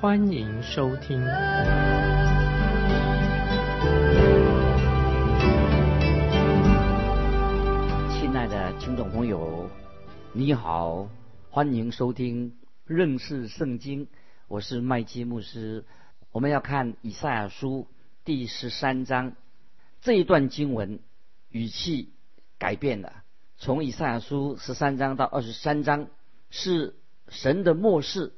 欢迎收听。亲爱的听众朋友，你好，欢迎收听认识圣经。我是麦基牧师。我们要看以赛亚书第十三章这一段经文。语气改变了，从以赛亚书十三章到二十三章，是神的末世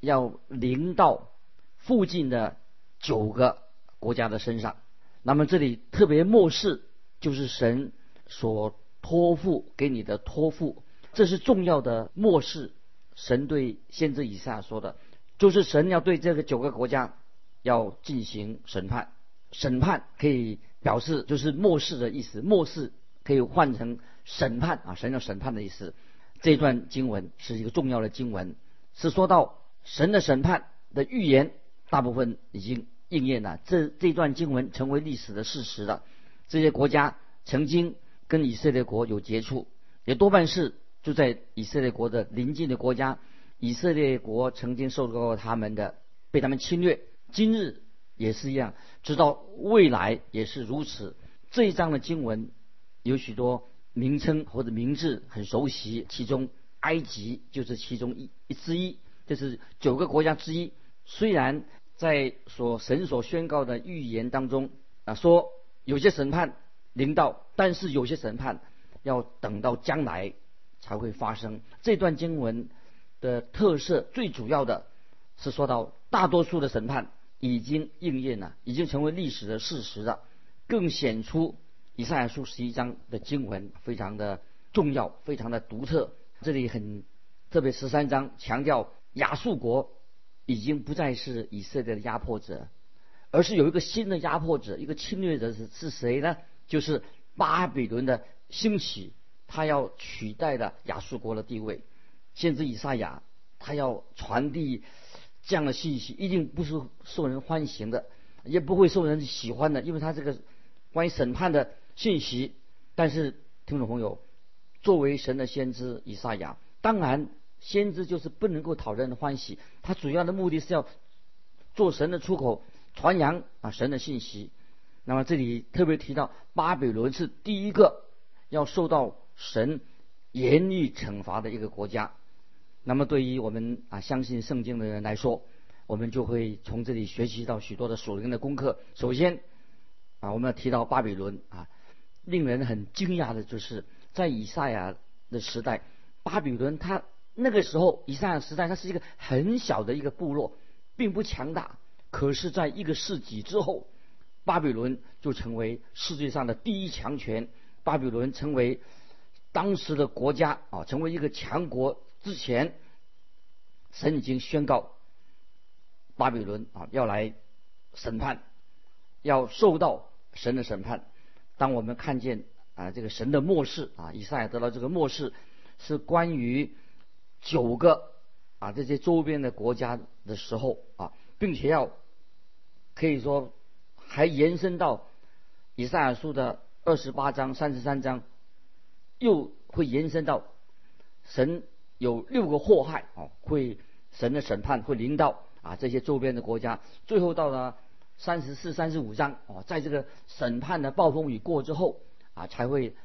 要临到附近的九个国家的身上。那么这里特别末世，就是神所托付给你的托付，这是重要的末世。神对先知以下说的，就是神要对这个九个国家要进行审判，审判可以。表示就是末世的意思，末世可以换成审判啊，神要审判的意思。这段经文是一个重要的经文，是说到神的审判的预言，大部分已经应验了。这这段经文成为历史的事实了。这些国家曾经跟以色列国有接触，也多半是就在以色列国的邻近的国家。以色列国曾经受到过他们的被他们侵略，今日。也是一样，直到未来也是如此。这一章的经文有许多名称或者名字很熟悉，其中埃及就是其中一一之一，这是九个国家之一。虽然在所神所宣告的预言当中啊，说有些审判临到，但是有些审判要等到将来才会发生。这段经文的特色最主要的是说到大多数的审判。已经应验了，已经成为历史的事实了。更显出以赛亚书十一章的经文非常的重要，非常的独特。这里很特别，十三章强调亚述国已经不再是以色列的压迫者，而是有一个新的压迫者，一个侵略者是是谁呢？就是巴比伦的兴起，他要取代了亚述国的地位。先知以赛亚他要传递。这样的信息一定不是受人欢迎的，也不会受人喜欢的，因为他这个关于审判的信息。但是听众朋友，作为神的先知以赛亚，当然先知就是不能够讨人欢喜，他主要的目的是要做神的出口，传扬啊神的信息。那么这里特别提到巴比伦是第一个要受到神严厉惩罚的一个国家。那么，对于我们啊相信圣经的人来说，我们就会从这里学习到许多的属灵的功课。首先，啊，我们要提到巴比伦啊，令人很惊讶的就是在以赛亚的时代，巴比伦它那个时候以赛亚时代，它是一个很小的一个部落，并不强大。可是，在一个世纪之后，巴比伦就成为世界上的第一强权，巴比伦成为当时的国家啊，成为一个强国。之前，神已经宣告巴比伦啊要来审判，要受到神的审判。当我们看见啊这个神的末世啊，以赛亚得到这个末世，是关于九个啊这些周边的国家的时候啊，并且要可以说还延伸到以赛亚书的二十八章、三十三章，又会延伸到神。有六个祸害哦，会神的审判会临到啊这些周边的国家。最后到了三十四、三十五章哦，在这个审判的暴风雨过之后啊，才会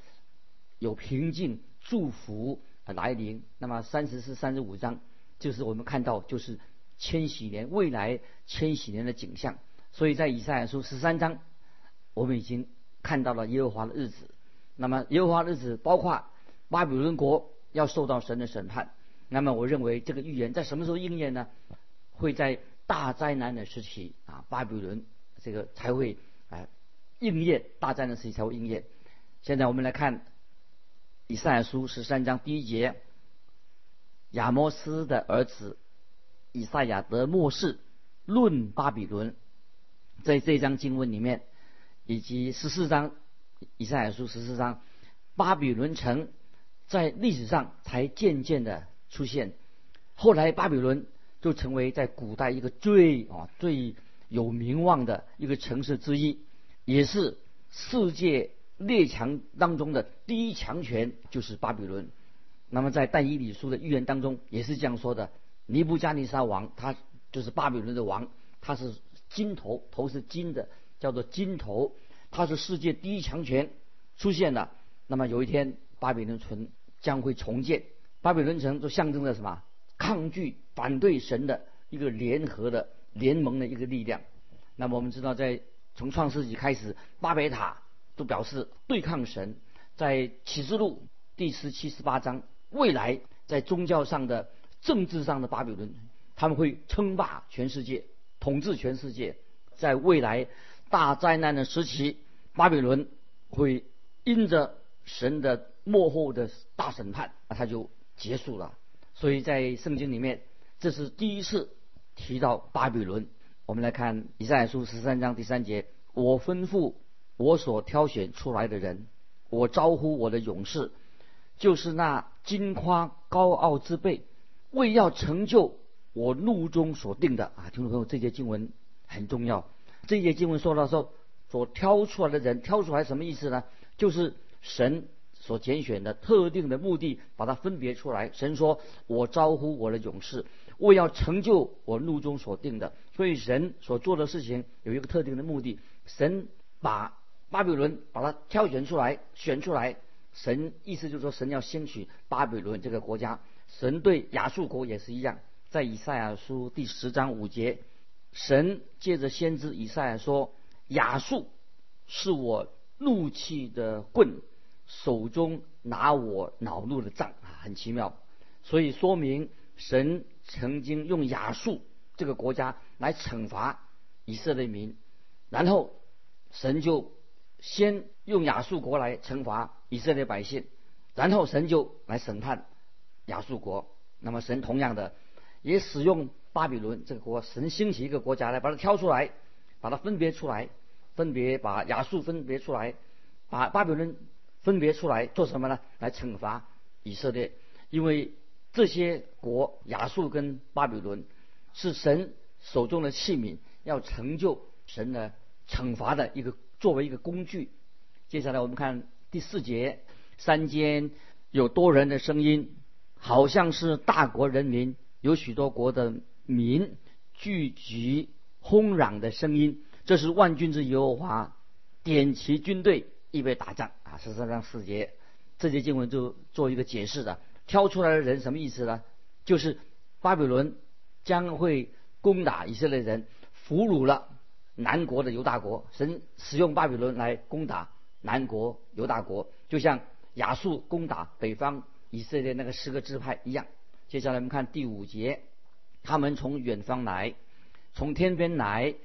有平静祝福来临。那么三十四、三十五章就是我们看到就是千禧年未来千禧年的景象。所以在以赛亚书十三章，我们已经看到了耶和华的日子。那么耶和华日子包括巴比伦国。要受到神的审判，那么我认为这个预言在什么时候应验呢？会在大灾难的时期啊，巴比伦这个才会啊应验，大灾难时期才会应验。现在我们来看以赛亚书十三章第一节，亚摩斯的儿子以赛亚得末世论巴比伦，在这章经文里面，以及十四章以赛亚书十四章，巴比伦城在历史上才渐渐的出现。后来巴比伦就成为在古代一个最啊最有名望的一个城市之一，也是世界列强当中的第一强权，就是巴比伦。那么在但以理书的预言当中也是这样说的：尼布加尼撒王，他就是巴比伦的王，他是金头，头是金的，叫做金头，他是世界第一强权出现了。那么有一天，巴比伦城将会重建，巴比伦城就象征着什么？抗拒、反对神的一个联合的联盟的一个力量。那么我们知道，在从创世纪开始，巴别塔都表示对抗神。在启示录第十七、十八章，未来在宗教上的、政治上的巴比伦，他们会称霸全世界，统治全世界。在未来大灾难的时期，巴比伦会因着神的幕后的大审判，他就结束了。所以在圣经里面，这是第一次提到巴比伦。我们来看以赛亚书十三章第三节：“我吩咐我所挑选出来的人，我招呼我的勇士，就是那金夸高傲之辈，为要成就我怒中所定的。”啊，听众朋友，这节经文很重要。这节经文说到说，所挑出来的人，挑出来什么意思呢？就是神。所拣选的特定的目的，把它分别出来。神说：“我招呼我的勇士，为要成就我怒中所定的。”所以神所做的事情有一个特定的目的。神把巴比伦把它挑选出来，选出来。神意思就是说，神要先取巴比伦这个国家。神对亚述国也是一样，在以赛亚书第十章五节，神借着先知以赛亚说：“亚述是我怒气的棍。”手中拿我恼怒的杖啊，很奇妙，所以说明神曾经用亚述这个国家来惩罚以色列民，然后神就先用亚述国来惩罚以色列百姓，然后神就来审判亚述国。那么神同样的也使用巴比伦这个国，神兴起一个国家来把它挑出来，把它分别出来，分别把亚述分别出来，把巴比伦。分别出来做什么呢？来惩罚以色列，因为这些国亚述跟巴比伦是神手中的器皿，要成就神的惩罚的一个作为一个工具。接下来我们看第四节，山间有多人的声音，好像是大国人民，有许多国的民聚集轰嚷的声音。这是万军之耶和华点齐军队。预备打仗啊！十三章四节，这节经文就做一个解释的。挑出来的人什么意思呢？就是巴比伦将会攻打以色列人，俘虏了南国的犹大国。神使用巴比伦来攻打南国犹大国，就像亚述攻打北方以色列那个十个支派一样。接下来我们看第五节，他们从远方来，从天边来，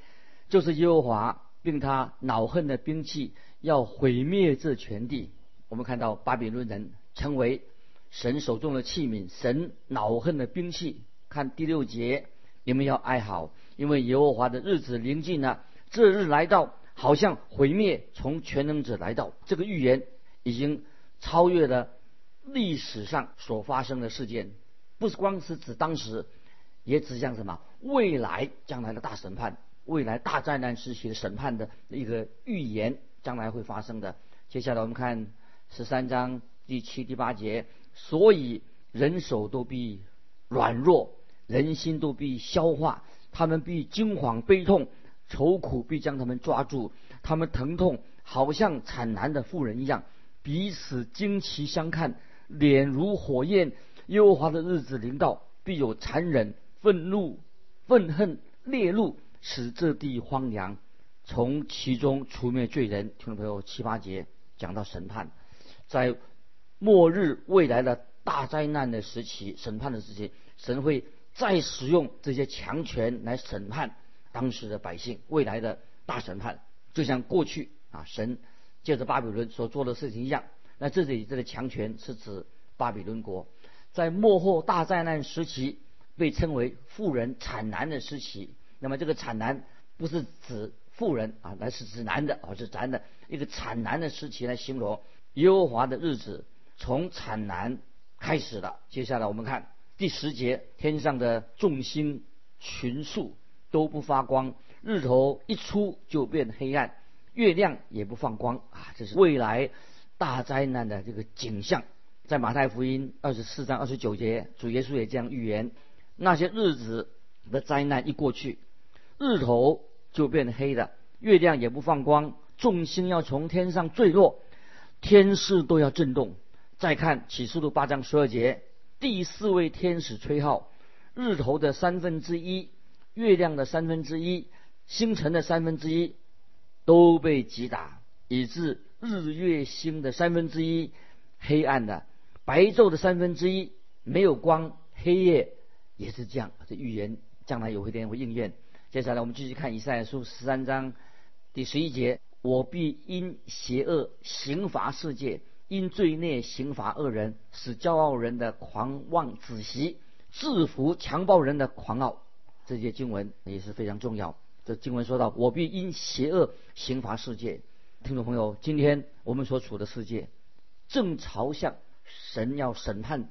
就是耶和华，并他恼恨的兵器。要毁灭这全地。我们看到巴比伦人成为神手中的器皿，神恼恨的兵器。看第六节，你们要哀嚎，因为耶和华的日子临近了，这日来到，好像毁灭从全能者来到。这个预言已经超越了历史上所发生的事件，不是光是指当时，也指向什么未来将来的大审判，未来大灾难时期的审判的一个预言。将来会发生的。接下来我们看十三章第七、第八节，所以人手都必软弱，人心都必消化，他们必惊惶悲痛，愁苦必将他们抓住，他们疼痛好像惨难的妇人一样，彼此惊奇相看，脸如火焰。耶和华的日子临到，必有残忍、愤怒、愤恨、烈怒，使这地荒凉。从其中除灭罪人，听众朋友七八节讲到审判，在末日未来的大灾难的时期，审判的时期，神会再使用这些强权来审判当时的百姓。未来的大审判，就像过去啊，神借着巴比伦所做的事情一样。那这里这个强权是指巴比伦国，在末后大灾难时期被称为富人惨难的时期。那么这个惨难不是指。妇人啊，那是指男的啊，是男的一个产难的时期来形容耶和华的日子从产难开始了。接下来我们看第十节，天上的众星群宿都不发光，日头一出就变黑暗，月亮也不放光啊，这是未来大灾难的这个景象。在马太福音二十四章二十九节，主耶稣也这样预言：那些日子的灾难一过去，日头就变黑的，月亮也不放光，众星要从天上坠落，天势都要震动。再看启示录八章十二节，第四位天使吹号，日头的三分之一、月亮的三分之一、星辰的三分之一都被击打，以致日月星的三分之一黑暗的。白昼的三分之一没有光，黑夜也是这样。这预言将来有一天会应验。接下来我们继续看以赛亚书十三章第十一节：我必因邪恶刑罚世界，因罪孽刑罚恶人，使骄傲人的狂妄止息，制服强暴人的狂傲。这些经文也是非常重要。这经文说到：我必因邪恶刑罚世界。听众朋友，今天我们所处的世界正朝向。神要审判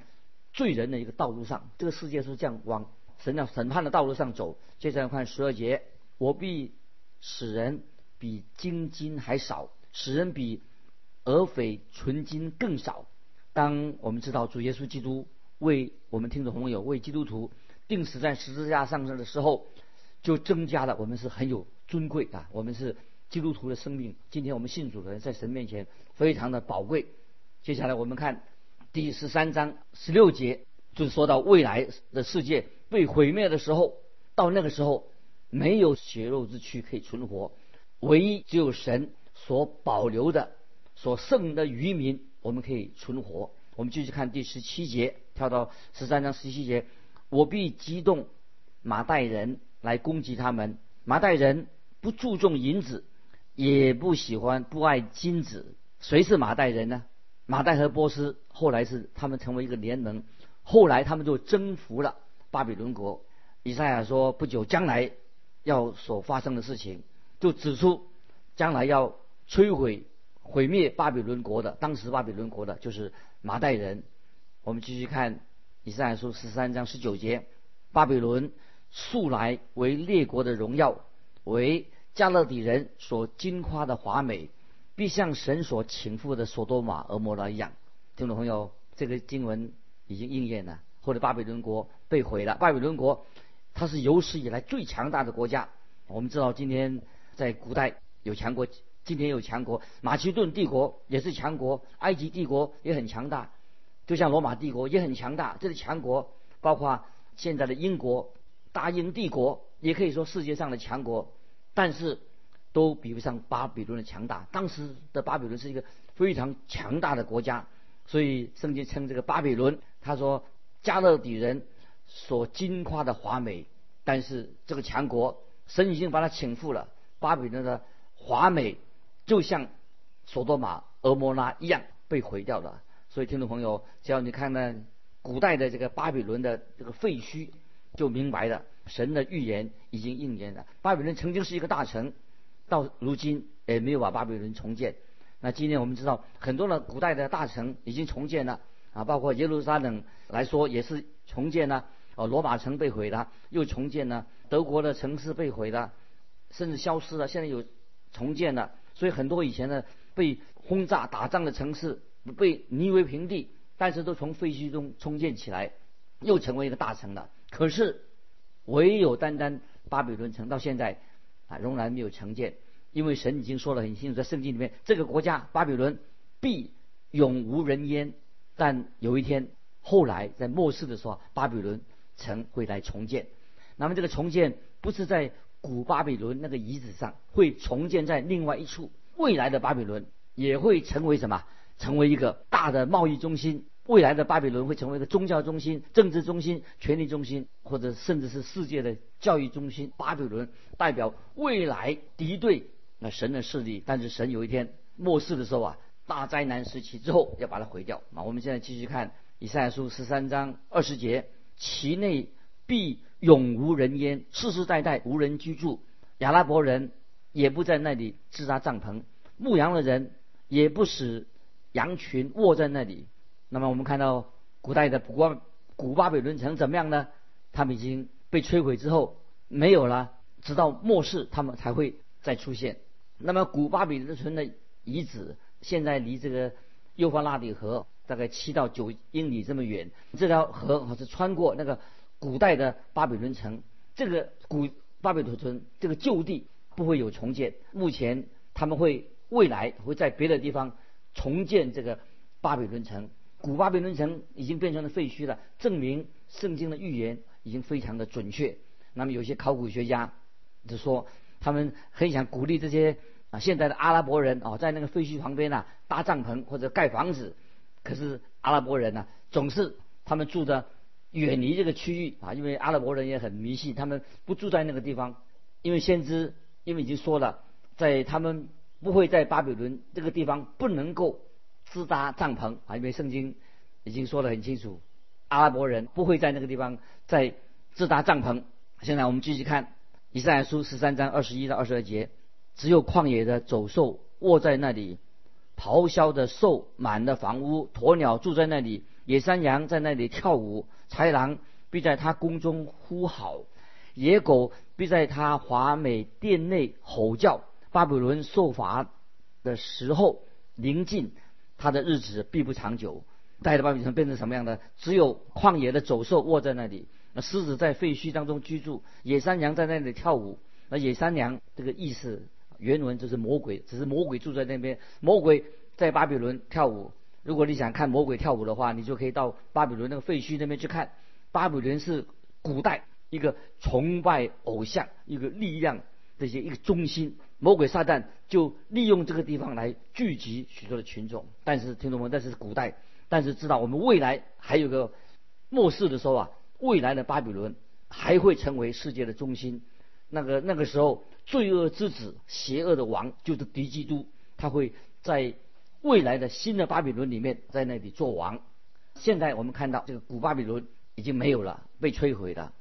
罪人的一个道路上，这个世界是这样往神要审判的道路上走。接着看十二节，我必使人比金金还少，使人比俄斐纯金更少。当我们知道主耶稣基督为我们听众朋友为基督徒定死在十字架上的时候，就增加了我们是很有尊贵啊，我们是基督徒的生命。今天我们信主的人在神面前非常的宝贵。接下来我们看。第十三章十六节就是说到未来的世界被毁灭的时候，到那个时候没有血肉之躯可以存活，唯一只有神所保留的、所剩的渔民，我们可以存活。我们继续看第十七节，跳到十三章十七节，我必激动马代人来攻击他们。马代人不注重银子，也不喜欢不爱金子。谁是马代人呢？马代和波斯后来是他们成为一个联盟，后来他们就征服了巴比伦国。以赛亚说，不久将来要所发生的事情，就指出将来要摧毁、毁灭巴比伦国的。当时巴比伦国的就是马代人。我们继续看以赛亚书十三章十九节：巴比伦素来为列国的荣耀，为加勒底人所惊夸的华美。必像神所请赴的索多玛、俄摩拉一样，听众朋友，这个经文已经应验了。或者巴比伦国被毁了，巴比伦国它是有史以来最强大的国家。我们知道，今天在古代有强国，今天有强国，马其顿帝国也是强国，埃及帝国也很强大，就像罗马帝国也很强大。这是强国，包括现在的英国、大英帝国，也可以说世界上的强国，但是。都比不上巴比伦的强大。当时的巴比伦是一个非常强大的国家，所以圣经称这个巴比伦，他说加勒底人所惊夸的华美。但是这个强国，神已经把他请赴了。巴比伦的华美就像索多玛、俄摩拉一样被毁掉了。所以听众朋友，只要你看那古代的这个巴比伦的这个废墟，就明白了神的预言已经应验了。巴比伦曾经是一个大城。到如今也没有把巴比伦重建。那今天我们知道很多的古代的大城已经重建了啊，包括耶路撒冷来说也是重建了。哦，罗马城被毁了，又重建了；德国的城市被毁了，甚至消失了，现在有重建了。所以很多以前的被轰炸、打仗的城市被夷为平地，但是都从废墟中重建起来，又成为一个大城了。可是唯有单单巴比伦城到现在。啊，仍然没有成建，因为神已经说了很清楚，在圣经里面，这个国家巴比伦必永无人烟。但有一天，后来在末世的时候，巴比伦城会来重建。那么这个重建不是在古巴比伦那个遗址上，会重建在另外一处。未来的巴比伦也会成为什么？成为一个大的贸易中心。未来的巴比伦会成为一个宗教中心、政治中心、权力中心，或者甚至是世界的教育中心。巴比伦代表未来敌对那神的势力，但是神有一天末世的时候啊，大灾难时期之后要把它毁掉。啊，我们现在继续看以赛亚书十三章二十节：其内必永无人烟，世世代代无人居住。亚拉伯人也不在那里支搭帐篷，牧羊的人也不使羊群卧在那里。那么我们看到古代的古巴古巴比伦城怎么样呢？他们已经被摧毁之后没有了，直到末世他们才会再出现。那么古巴比伦城的遗址现在离这个幼发拉底河大概七到九英里这么远，这条河是穿过那个古代的巴比伦城。这个古巴比伦城这个旧地不会有重建，目前他们会未来会在别的地方重建这个巴比伦城。古巴比伦城已经变成了废墟了，证明圣经的预言已经非常的准确。那么有些考古学家就说，他们很想鼓励这些啊现在的阿拉伯人啊，在那个废墟旁边啊搭帐篷或者盖房子。可是阿拉伯人呢，总是他们住的远离这个区域啊，因为阿拉伯人也很迷信，他们不住在那个地方，因为先知因为已经说了，在他们不会在巴比伦这个地方不能够。支搭帐篷啊，因为圣经已经说得很清楚，阿拉伯人不会在那个地方再支搭帐篷。现在我们继续看以赛亚书十三章二十一到二十二节，只有旷野的走兽卧在那里，咆哮的兽满了房屋，鸵鸟住在那里，野山羊在那里跳舞，豺狼必在他宫中呼号，野狗必在他华美殿内吼叫。巴比伦受罚的时候临近。他的日子必不长久，带的巴比伦变成什么样的？只有旷野的走兽卧在那里，那狮子在废墟当中居住，野山羊在那里跳舞。那野山羊这个意思原文就是魔鬼，只是魔鬼住在那边，魔鬼在巴比伦跳舞。如果你想看魔鬼跳舞的话，你就可以到巴比伦那个废墟那边去看。巴比伦是古代一个崇拜偶像、一个力量这些一个中心。魔鬼撒旦就利用这个地方来聚集许多的群众，但是听众们，但是古代，但是知道我们未来还有个末世的时候啊，未来的巴比伦还会成为世界的中心。那个那个时候，罪恶之子、邪恶的王就是敌基督，他会在未来的新的巴比伦里面在那里做王。现在我们看到这个古巴比伦已经没有了，被摧毁了，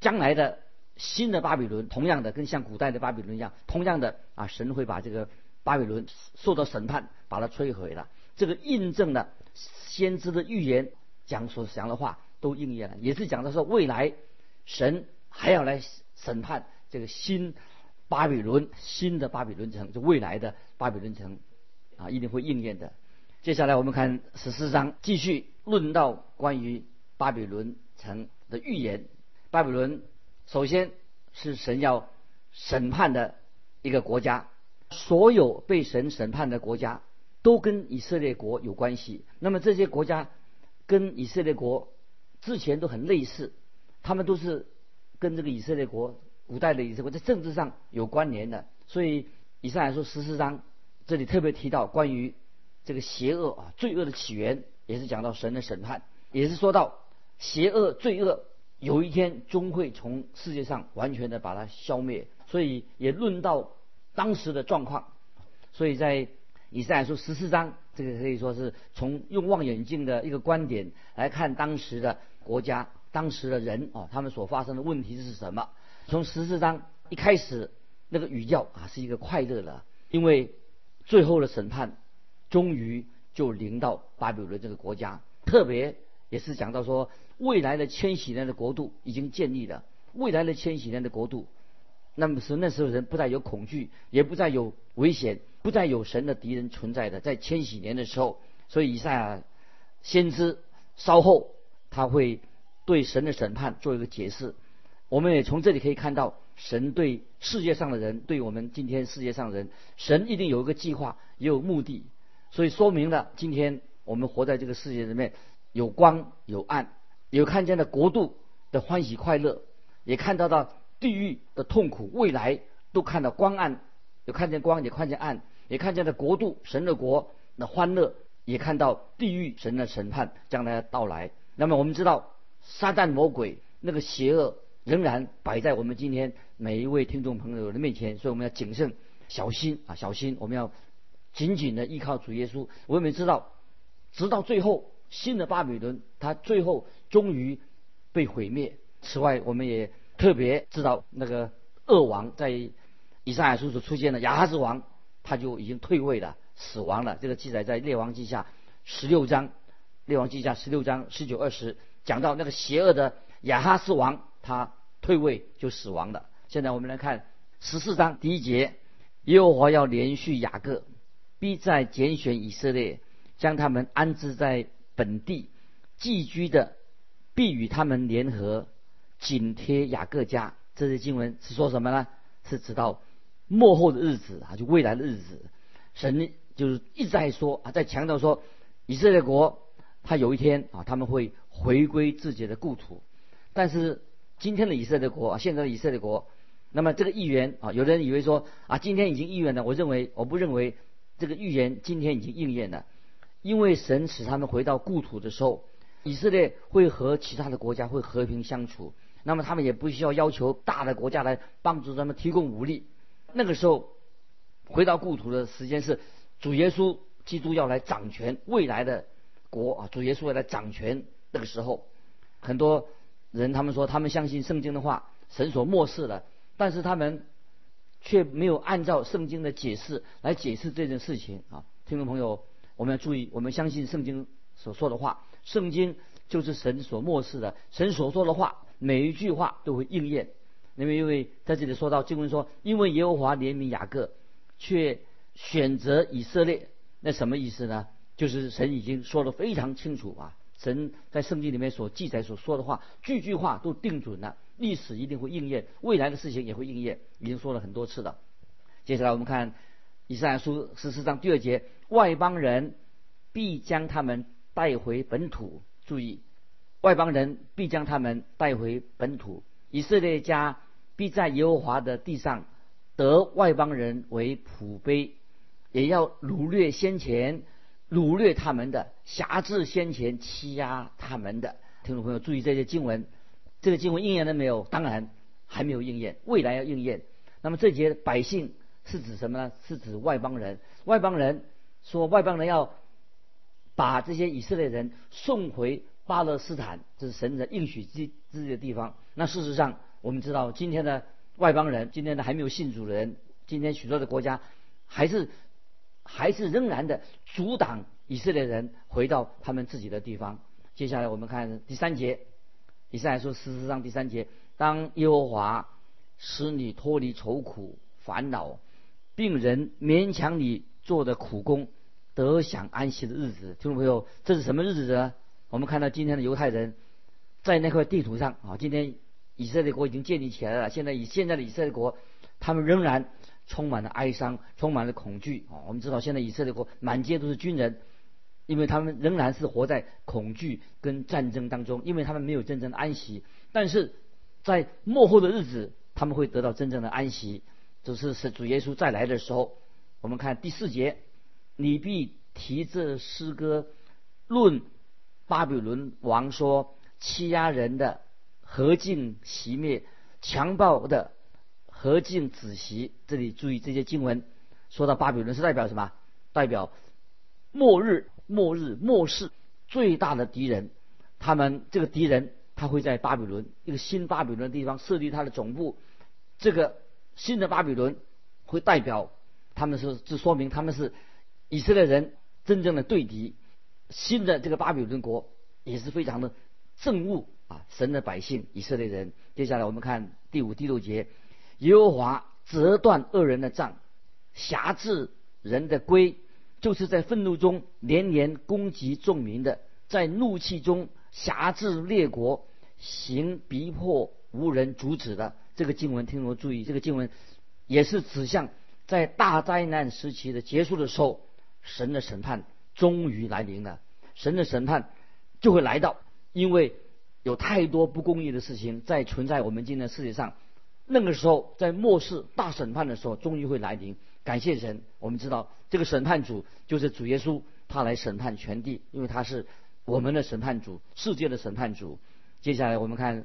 将来的。新的巴比伦，同样的跟像古代的巴比伦一样，同样的啊，神会把这个巴比伦受到审判，把它摧毁了。这个印证了先知的预言讲所讲的话都应验了，也是讲的说未来神还要来审判这个新巴比伦，新的巴比伦城，就未来的巴比伦城啊，一定会应验的。接下来我们看十四章，继续论到关于巴比伦城的预言，巴比伦。首先是神要审判的一个国家，所有被神审判的国家都跟以色列国有关系。那么这些国家跟以色列国之前都很类似，他们都是跟这个以色列国古代的以色列国在政治上有关联的。所以以上来说十四章这里特别提到关于这个邪恶啊罪恶的起源，也是讲到神的审判，也是说到邪恶罪恶。有一天终会从世界上完全的把它消灭，所以也论到当时的状况。所以在以赛亚书十四章，这个可以说是从用望远镜的一个观点来看当时的国家、当时的人啊，他们所发生的问题是什么？从十四章一开始，那个语调啊是一个快乐的，因为最后的审判终于就临到巴比伦这个国家，特别也是讲到说。未来的千禧年的国度已经建立了。未来的千禧年的国度，那么是那时候人不再有恐惧，也不再有危险，不再有神的敌人存在的。在千禧年的时候，所以以赛亚先知稍后他会对神的审判做一个解释。我们也从这里可以看到，神对世界上的人，对我们今天世界上的人，神一定有一个计划，也有目的。所以说明了今天我们活在这个世界里面，有光有暗。有看见的国度的欢喜快乐，也看到到地狱的痛苦，未来都看到光暗，有看见光，也看见暗，也看见了国度神的国的欢乐，也看到地狱神的审判将来到来。那么我们知道，撒旦魔鬼那个邪恶仍然摆在我们今天每一位听众朋友的面前，所以我们要谨慎小心啊，小心！我们要紧紧的依靠主耶稣。我们知道，直到最后。新的巴比伦，它最后终于被毁灭。此外，我们也特别知道，那个恶王在以赛亚书所出现的亚哈斯王，他就已经退位了，死亡了。这个记载在列王记下十六章，列王记下十六章十九二十讲到那个邪恶的亚哈斯王，他退位就死亡了。现在我们来看十四章第一节，耶和华要连续雅各，必在拣选以色列，将他们安置在本地寄居的，必与他们联合，紧贴雅各家。这些经文是说什么呢？是指到末后的日子啊，就未来的日子，神就是一直在说啊，在强调说，以色列国他有一天啊，他们会回归自己的故土。但是今天的以色列国啊，现在的以色列国，那么这个预言啊，有的人以为说啊，今天已经预言了。我认为我不认为这个预言今天已经应验了，因为神使他们回到故土的时候，以色列会和其他的国家会和平相处。那么他们也不需要要求大的国家来帮助他们提供武力。那个时候回到故土的时间是主耶稣基督要来掌权未来的国啊，主耶稣要来掌权那个时候，很多人他们说他们相信圣经的话，神所漠视的，但是他们却没有按照圣经的解释来解释这件事情啊。听众朋友，我们要注意，我们相信圣经所说的话，圣经就是神所漠视的，神所说的话。每一句话都会应验，因为因为在这里说到经文说，因为耶和华怜悯雅各，却选择以色列，那什么意思呢？就是神已经说的非常清楚啊，神在圣经里面所记载所说的话，句句话都定准了，历史一定会应验，未来的事情也会应验，已经说了很多次了。接下来我们看以赛亚书十四章第二节，外邦人必将他们带回本土，注意。外邦人必将他们带回本土，以色列家必在耶和华的地上得外邦人为仆卑，也要掳掠先前掳掠他们的，辖制先前欺压他们的。听众朋友注意这些经文，这个经文应验了没有？当然还没有应验，未来要应验。那么这节百姓是指什么呢？是指外邦人。外邦人说外邦人要把这些以色列人送回。巴勒斯坦这是神的应许之之地的地方。那事实上，我们知道今天的外邦人，今天的还没有信主的人，今天许多的国家还是还是仍然的阻挡以色列人回到他们自己的地方。接下来我们看第三节，以赛亚书事实上第三节，当耶和华使你脱离愁苦烦恼，病人勉强你做的苦工，得享安息的日子。听众朋友，这是什么日子呢？我们看到今天的犹太人，在那块地图上啊，今天以色列国已经建立起来了。现在以现在的以色列国，他们仍然充满了哀伤，充满了恐惧啊。我们知道现在以色列国满街都是军人，因为他们仍然是活在恐惧跟战争当中，因为他们没有真正的安息。但是在末后的日子，他们会得到真正的安息，就是是主耶稣再来的时候。我们看第四节，你必提这诗歌论。巴比伦王说：“欺压人的何尽熄灭，强暴的何尽止息。”这里注意这些经文，说到巴比伦是代表什么？代表末日、末日、末世最大的敌人。他们这个敌人，他会在巴比伦一个新巴比伦的地方设立他的总部。这个新的巴比伦会代表他们是，这说明他们是以色列人真正的对敌。新的这个巴比伦国也是非常的憎恶啊，神的百姓以色列人。接下来我们看第五、第六节，耶和华折断恶人的杖，辖制人的规，就是在愤怒中连连攻击众民的，在怒气中辖制列国，行逼迫无人阻止的。这个经文，听我注意，这个经文也是指向在大灾难时期的结束的时候，神的审判。终于来临了，神的审判就会来到，因为有太多不公义的事情在存在我们今天世界上。那个时候，在末世大审判的时候，终于会来临。感谢神，我们知道这个审判主就是主耶稣，他来审判全地，因为他是我们的审判主，世界的审判主。接下来我们看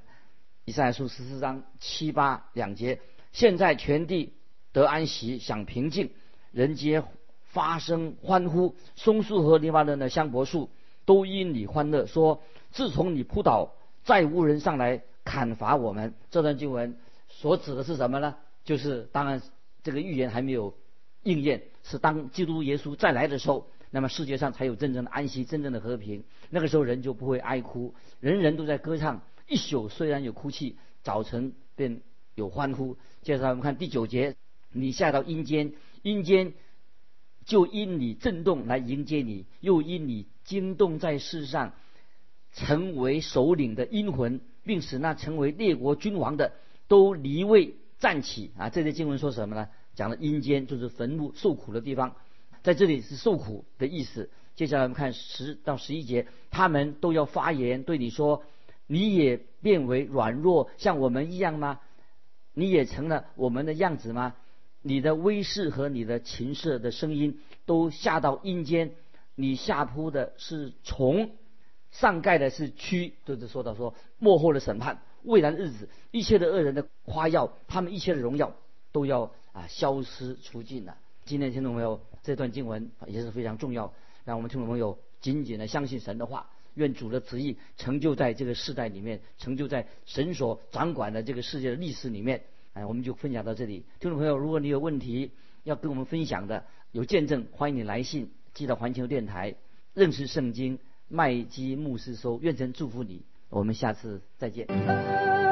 以赛亚书十四章七八两节：现在全地得安息，享平静，人皆。发声欢呼，松树和黎巴嫩的香柏树都因你欢乐。说：自从你扑倒，再无人上来砍伐我们。这段经文所指的是什么呢？就是当然这个预言还没有应验，是当基督耶稣再来的时候，那么世界上才有真正的安息、真正的和平。那个时候人就不会哀哭，人人都在歌唱。一宿虽然有哭泣，早晨便有欢呼。接着我们看第九节，你下到阴间，阴间就因你震动来迎接你，又因你惊动在世上，成为首领的阴魂，并使那成为列国君王的都离位站起啊！这些经文说什么呢？讲了阴间就是坟墓受苦的地方，在这里是受苦的意思。接下来我们看十到十一节，他们都要发言对你说：“你也变为软弱，像我们一样吗？你也成了我们的样子吗？”你的威势和你的琴瑟的声音都下到阴间，你下铺的是虫，上盖的是蛆，都是说到说幕后的审判，未来的日子，一切的恶人的夸耀，他们一切的荣耀都要啊消失出尽了。今天听众朋友，这段经文也是非常重要，让我们听众朋友紧紧的相信神的话，愿主的旨意成就在这个世代里面，成就在神所掌管的这个世界的历史里面。哎，我们就分享到这里。听众朋友，如果你有问题要跟我们分享的，有见证，欢迎你来信寄到环球电台，认识圣经麦基牧师收。愿神祝福你，我们下次再见。